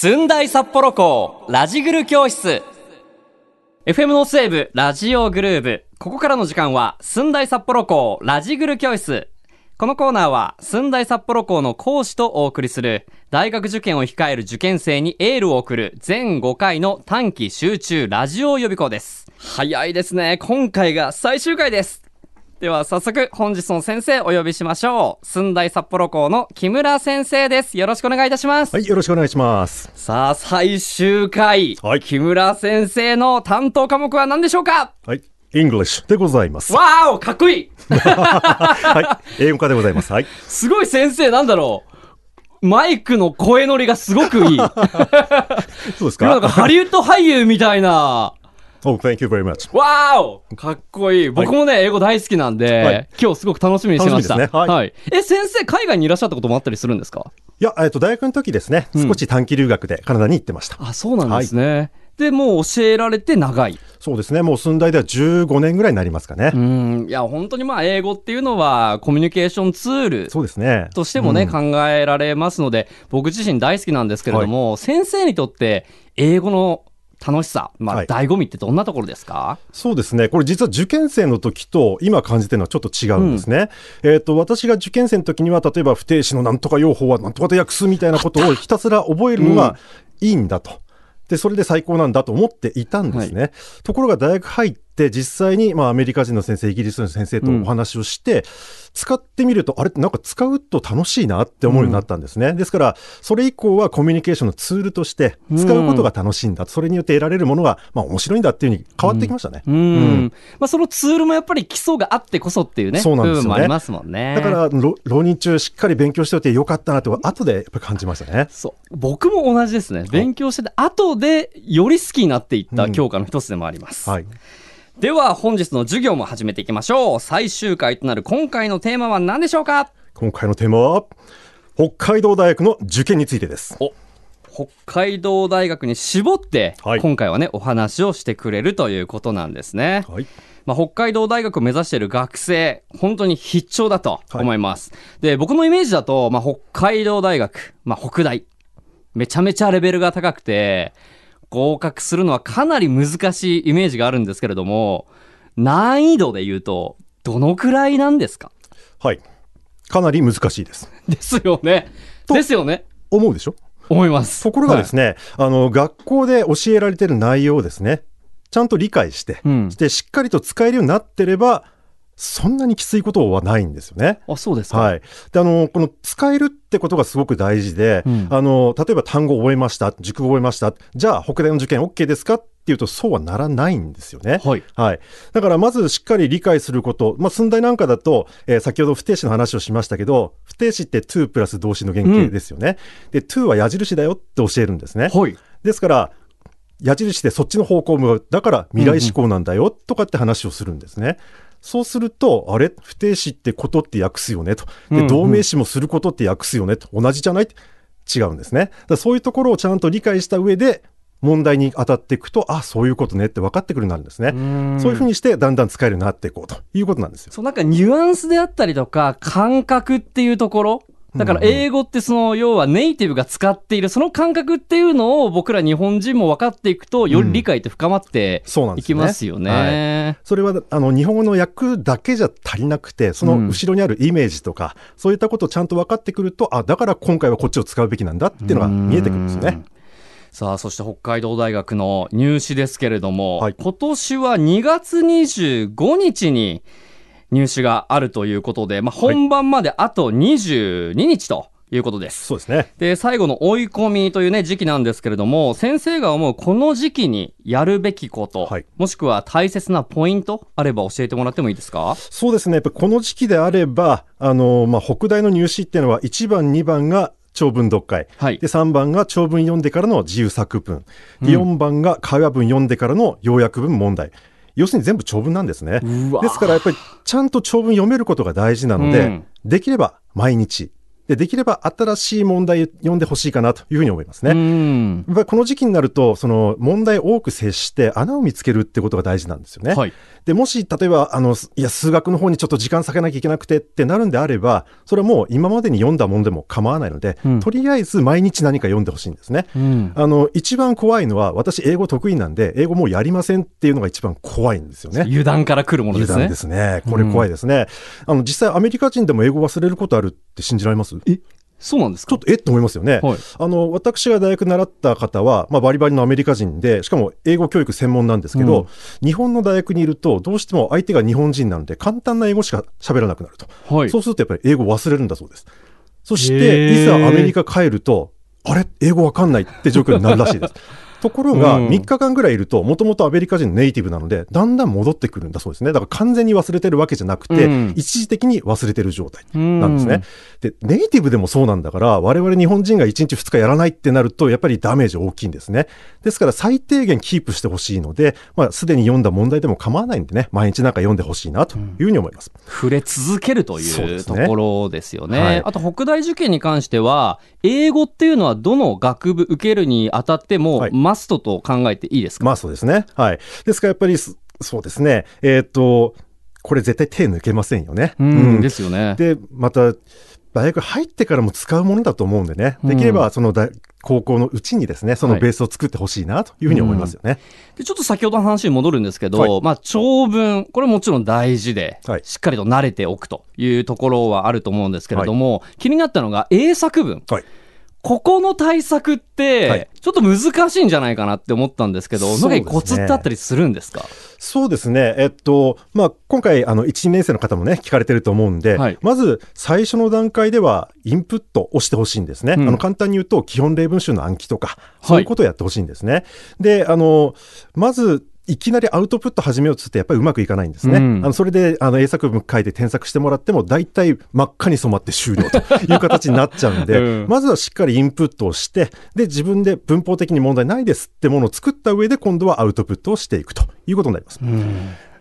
寸大札幌校ラジグル教室。FM の西部ラジオグルーブ。ここからの時間は寸大札幌校ラジグル教室。このコーナーは寸大札幌校の講師とお送りする大学受験を控える受験生にエールを送る全5回の短期集中ラジオ予備校です。早いですね。今回が最終回ですでは早速本日の先生お呼びしましょう寸大札幌校の木村先生ですよろしくお願いいたしますはい、よろしくお願いします。さあ最終回、はい木村先生の担当科目は何でしょうか？はい、English でございます。わーおかっこいい はい、英語科でございます。はい。すごい先生なんだろうマイクの声乗りがすごくいい。今 そうですなんかかハリウッド俳優みたいな。Oh, thank you very much. わーおかっこいい。僕もね、英語大好きなんで、はい今日すごく楽しみにしてました。楽しみですねはいえ、先生、海外にいらっしゃったこともあったりするんですか？いや、えっと、大学の時ですね、少し短期留学でカナダに行ってました。あ、そうなんですね。で、もう教えられて長い。そうですね、もう寸大では15年ぐらいになりますかね。うん。いや、本当にまあ、英語っていうのはコミュニケーションツールそうですね。としてもね、うん考えられますので、僕自身大好きなんですけれども、先生にとって英語の楽しさ、まあ、はい醍醐味ってどんなところですか？そうですね。これ実は受験生の時と今感じてるのはちょっと違うんですね。えっ、と、私が受験生の時には、例えば不定詞のなんとか用法はなんとかと訳すみたいなことをひたすら覚えるのがいいんだと。で、それで最高なんだと思っていたんですね。ところが大学入って実際に、まあアメリカ人の先生、イギリスの先生とお話をして、使ってみると、あれなんか使うと楽しいなって思うようになったんですね。ですから、それ以降はコミュニケーションのツールとして使うことが楽しいんだ。それによって得られるものが、まあ面白いんだっていうふうに変わってきましたね。うん。まあ、そのツールもやっぱり基礎があってこそっていうね、そうなんですよねありますもんね。だから、ろ浪人中しっかり勉強しておいてよかったなと、後でやっぱり感じましたね。そう。僕も同じですね。勉強してて、後でより好きになっていった教科の一つでもあります。はい。では、本日の授業も始めていきましょう。最終回となる今回のテーマは何でしょうか？今回のテーマは、北海道大学の受験についてです。お北海道大学に絞って、はい今回はね、お話をしてくれるということなんですね。はい。まあ、北海道大学を目指している学生、本当に必聴だと思います。で、僕のイメージだと、まあ、北海道大学、まあ、北大、めちゃめちゃレベルが高くて、合格するのはかなり難しいイメージがあるんですけれども、難易度で言うと、どのくらいなんですか？はい。かなり難しいです。ですよね。とですよね。思うでしょ？思います。ところがですね、あの、学校で教えられてる内容をですね、ちゃんと理解して、うんで、しっかりと使えるようになってれば、そんなにきついことはないんですよね。あ、そうですか。はい。で、あの、この使えるってことがすごく大事で、うんあの、例えば単語を覚えました、熟語を覚えました、じゃあ北大の受験 OK ですか？っていうと、そうはならないんですよね。はい。はい。だからまずしっかり理解すること。まあ、寸大なんかだと、えー先ほど不定詞の話をしましたけど、不定詞って to プラス動詞の原型ですよね。で、to は矢印だよって教えるんですね。はい。ですから、矢印でそっちの方向を向かう。だから未来思考なんだよとかって話をするんですね。そうすると、あれ？不定詞ってことって訳すよね？と。で、うんうん同名詞もすることって訳すよね？と。同じじゃない？違うんですね。だそういうところをちゃんと理解した上で、問題に当たっていくと、あ、そういうことね？って分かってくるようになるんですね。そういうふうにして、だんだん使えるようになっていこうということなんですよ。そう、なんかニュアンスであったりとか、感覚っていうところ。だから英語ってその、要はネイティブが使っているその感覚っていうのを僕ら日本人も分かっていくと、より理解って深まっていきそうなんですよねますよね。それは、あの、日本語の訳だけじゃ足りなくて、その後ろにあるイメージとか、そういったことをちゃんと分かってくると、あ、だから今回はこっちを使うべきなんだっていうのが見えてくるんですよね。さあ、そして北海道大学の入試ですけれども、はい。今年は2月25日に入試があるということで、まあ、本番まであと22日ということです。そうですね。で、最後の追い込みというね、時期なんですけれども、先生が思うこの時期にやるべきこと、はいもしくは大切なポイントあれば教えてもらってもいいですか？そうですね。やっぱこの時期であれば、あの、まあ、北大の入試っていうのは1番、2番が長文読解。はいで、3番が長文読んでからの自由作文。で、4番が会話文読んでからの要約文問題。要するに全部長文なんですね。ですからやっぱりちゃんと長文読めることが大事なので、うんできれば毎日で、できれば新しい問題読んでほしいかなというふうに思いますね。うんこの時期になると、その問題を多く接して穴を見つけるってことが大事なんですよね。はい。で、もし、例えば、あの、いや、数学の方にちょっと時間割けなきゃいけなくてってなるんであれば、それはもう今までに読んだものでも構わないので、うんとりあえず毎日何か読んでほしいんですね。うん。あの、一番怖いのは、私英語得意なんで、英語もうやりませんっていうのが一番怖いんですよね。油断から来るものですね。油断ですね。これ怖いですね。あの、実際アメリカ人でも英語忘れることあるって信じられます？えそうなんですか？ちょっとえっと思いますよね。はい。あの、私が大学習った方は、まあ、バリバリのアメリカ人で、しかも英語教育専門なんですけど、日本の大学にいると、どうしても相手が日本人なので、簡単な英語しか喋らなくなると。はい。そうするとやっぱり英語忘れるんだそうです。そしへて、ーいざアメリカ帰ると、あれ？英語わかんないって状況になるらしいです。ところが、うん3日間ぐらいいると、もともとアメリカ人のネイティブなので、だんだん戻ってくるんだそうですね。だから完全に忘れてるわけじゃなくて、うん一時的に忘れてる状態。ななんですね。。で、ネイティブでもそうなんだから、我々日本人が1日2日やらないってなると、やっぱりダメージ大きいんですね。ですから最低限キープしてほしいので、まあ、すでに読んだ問題でも構わないんでね、毎日なんか読んでほしいなというふうに思います。触れ続けるというねころですよね。はいあと、北大受験に関しては、英語っていうのはどの学部受けるにあたっても、はいマストと考えていいですか、まあそうですね。はい。ですからやっぱりす、そうですね。えっ、と、これ絶対手抜けませんよね。うん、ですよね。で、また、大学入ってからも使うものだと思うんでね。できれば、その大、高校のうちにですね、そのベースを作ってほしいなというふうに思いますよね。でちょっと先ほどの話に戻るんですけど、はいまあ、長文、これもちろん大事で、はいしっかりと慣れておくというところはあると思うんですけれども、気になったのが英作文。はい。ここの対策っはてい、ちょっと難しいんじゃないかなって思ったんですけど、そうですねなんかコツってあったりするんですか？そうですね。えっと、まあ、今回、あの、1、2年生の方もね、聞かれてると思うんで、はいまず、最初の段階では、インプットをしてほしいんですね。うんあの、簡単に言うと、基本例文集の暗記とか、そういうことをやってほしいんですね。で、あの、まず、いきなりアウトプット始めようとするとやっぱりうまくいかないんですね。うんあのそれであの英作文書いて添削してもらっても大体真っ赤に染まって終了という形になっちゃうんで、うんまずはしっかりインプットをして、で、自分で文法的に問題ないですってものを作った上で今度はアウトプットをしていくということになります。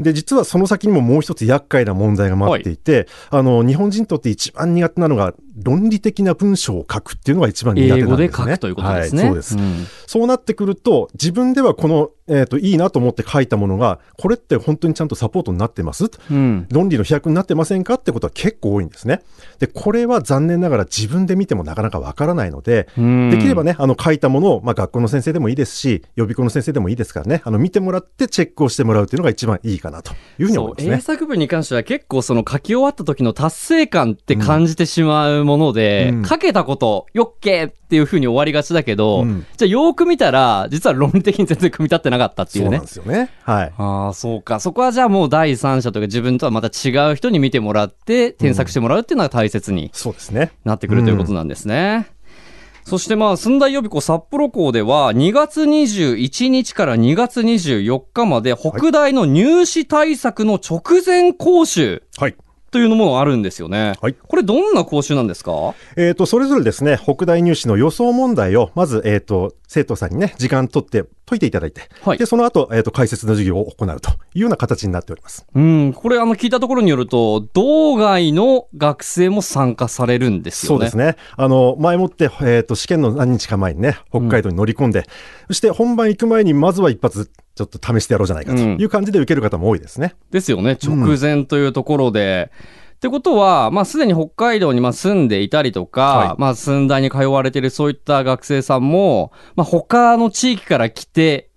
で、実はその先にももう一つ厄介な問題が待っていて、あの、日本人にとって一番苦手なのが、論理的な文章を書くっていうのが一番苦手なんですね。英語で書くということですね。はい、そうです。んそうなってくると、自分ではこの、えっ、と、いいなと思って書いたものが、これって本当にちゃんとサポートになってます？うん。論理の飛躍になってませんかってことは結構多いんですね。で、これは残念ながら自分で見てもなかなかわからないので、うんできればね、あの、書いたものを、まあ、学校の先生でもいいですし、予備校の先生でもいいですからね、あの、見てもらってチェックをしてもらうっていうのが一番いいかなというふうに思いますそう英ね。作文に関しては結構その書き終わった時の達成感って感じてしまうもので、うん書けたこと、よっけーっていう風に終わりがちだけど、うんじゃあよーく見たら、実は論理的に全然組み立ってなかったっていうねそうなん。ですよね。はい。ああ、そうか。そこはじゃあもう第三者というか自分とはまた違う人に見てもらって、添削してもらうっていうのが大切にそうですね。なってくるということなんですね。そしてまあ、寸大予備校札幌校では、2月21日から2月24日まで、北大の入試対策の直前講習はい。というものがあるんですよね。はいこれどんな講習なんですか？えっ、と、それぞれですね、北大入試の予想問題を、まず、えっ、と、生徒さんにね、時間取って解いていただいて、はいで、その後、えっ、と、解説の授業を行うというような形になっております。うん、これあの聞いたところによると、道外の学生も参加されるんですよね。そうですね。あの、前もって、えっ、と、試験の何日か前にね、北海道に乗り込んで、そして本番行く前に、まずは一発、ちょっと試してやろうじゃないかという感じで受ける方も多いですね。ですよね。直前というところで。ってことは、まあ、すでに北海道にまあ住んでいたりとか、はいまあ、寸大に通われているそういった学生さんも、まあ、他の地域から来て、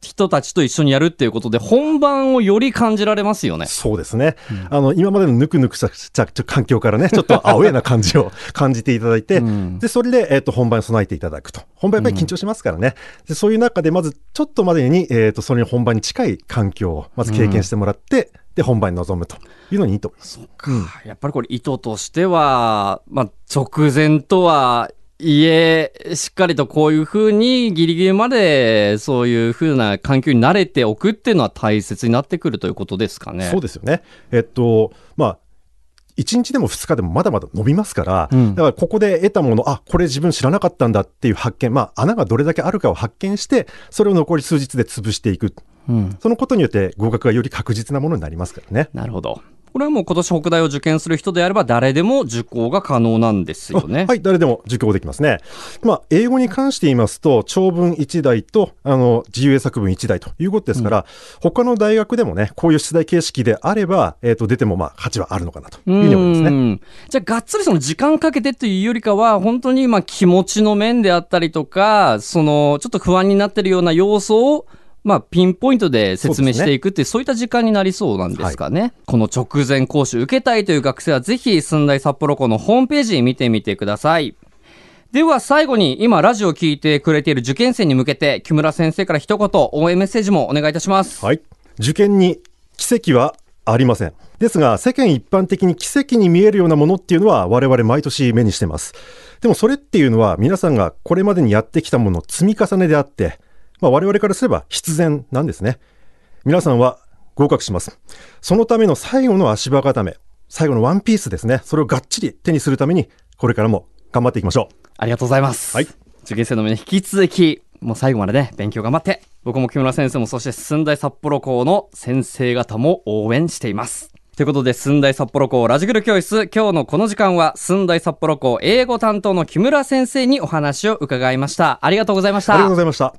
人たちと一緒にやるっていうことで、本番をより感じられますよね。そうですね。あの、今までのぬくぬくした環境からね、ちょっとアウェーな感じを 感じていただいて、うんで、それで、えっ、と、本番に備えていただくと。本番やっぱり緊張しますからね。でそういう中で、まず、ちょっとまでに、えっ、と、それに本番に近い環境を、まず経験してもらって、で、本番に臨むというのにいいと思います。やっぱりこれ意図としては、まあ、直前とはいえ、しっかりとこういうふうにギリギリまでそういうふうな環境に慣れておくっていうのは大切になってくるということですかね。そうですよね。えっと、まあ、1日でも2日でもまだまだ伸びますから、うんだからここで得たもの、あ、これ自分知らなかったんだっていう発見、まあ、穴がどれだけあるかを発見して、それを残り数日で潰していく。うん。そのことによって合格がより確実なものになりますからね。なるほど。これはもう今年北大を受験する人であれば誰でも受講が可能なんですよね。はい、誰でも受講できますね。まあ、英語に関して言いますと、長文1題と、あの、自由英作文1題ということですから、他の大学でもね、こういう出題形式であれば、えっ、と、出てもまあ、価値はあるのかなというふうに思いますね。うんじゃあ、がっつりその時間かけてというよりかは、本当にまあ気持ちの面であったりとか、その、ちょっと不安になってるような要素を、まあ、ピンポイントで説明していくっていう、そういった時間になりそうなんですかね。この直前講習受けたいという学生は、ぜひ、寸大札幌校のホームページ見てみてください。では最後に今ラジオを聞いてくれている受験生に向けて木村先生から一言応援メッセージもお願いいたします。はい。受験に奇跡はありません。ですが、世間一般的に奇跡に見えるようなものっていうのは我々毎年目にしてます。でもそれっていうのは皆さんがこれまでにやってきたものの積み重ねであって、まあ我々からすれば必然なんですね。皆さんは合格します。そのための最後の足場固め、最後のワンピースですね。それをがっちり手にするために、これからも頑張っていきましょう。ありがとうございます。はい受験生の皆に引き続き、もう最後までね、勉強頑張って、僕も木村先生も、そして寸大札幌校の先生方も応援しています。ということで、寸大札幌校ラジグル教室、今日のこの時間は、寸大札幌校英語担当の木村先生にお話を伺いました。ありがとうございました。ありがとうございました。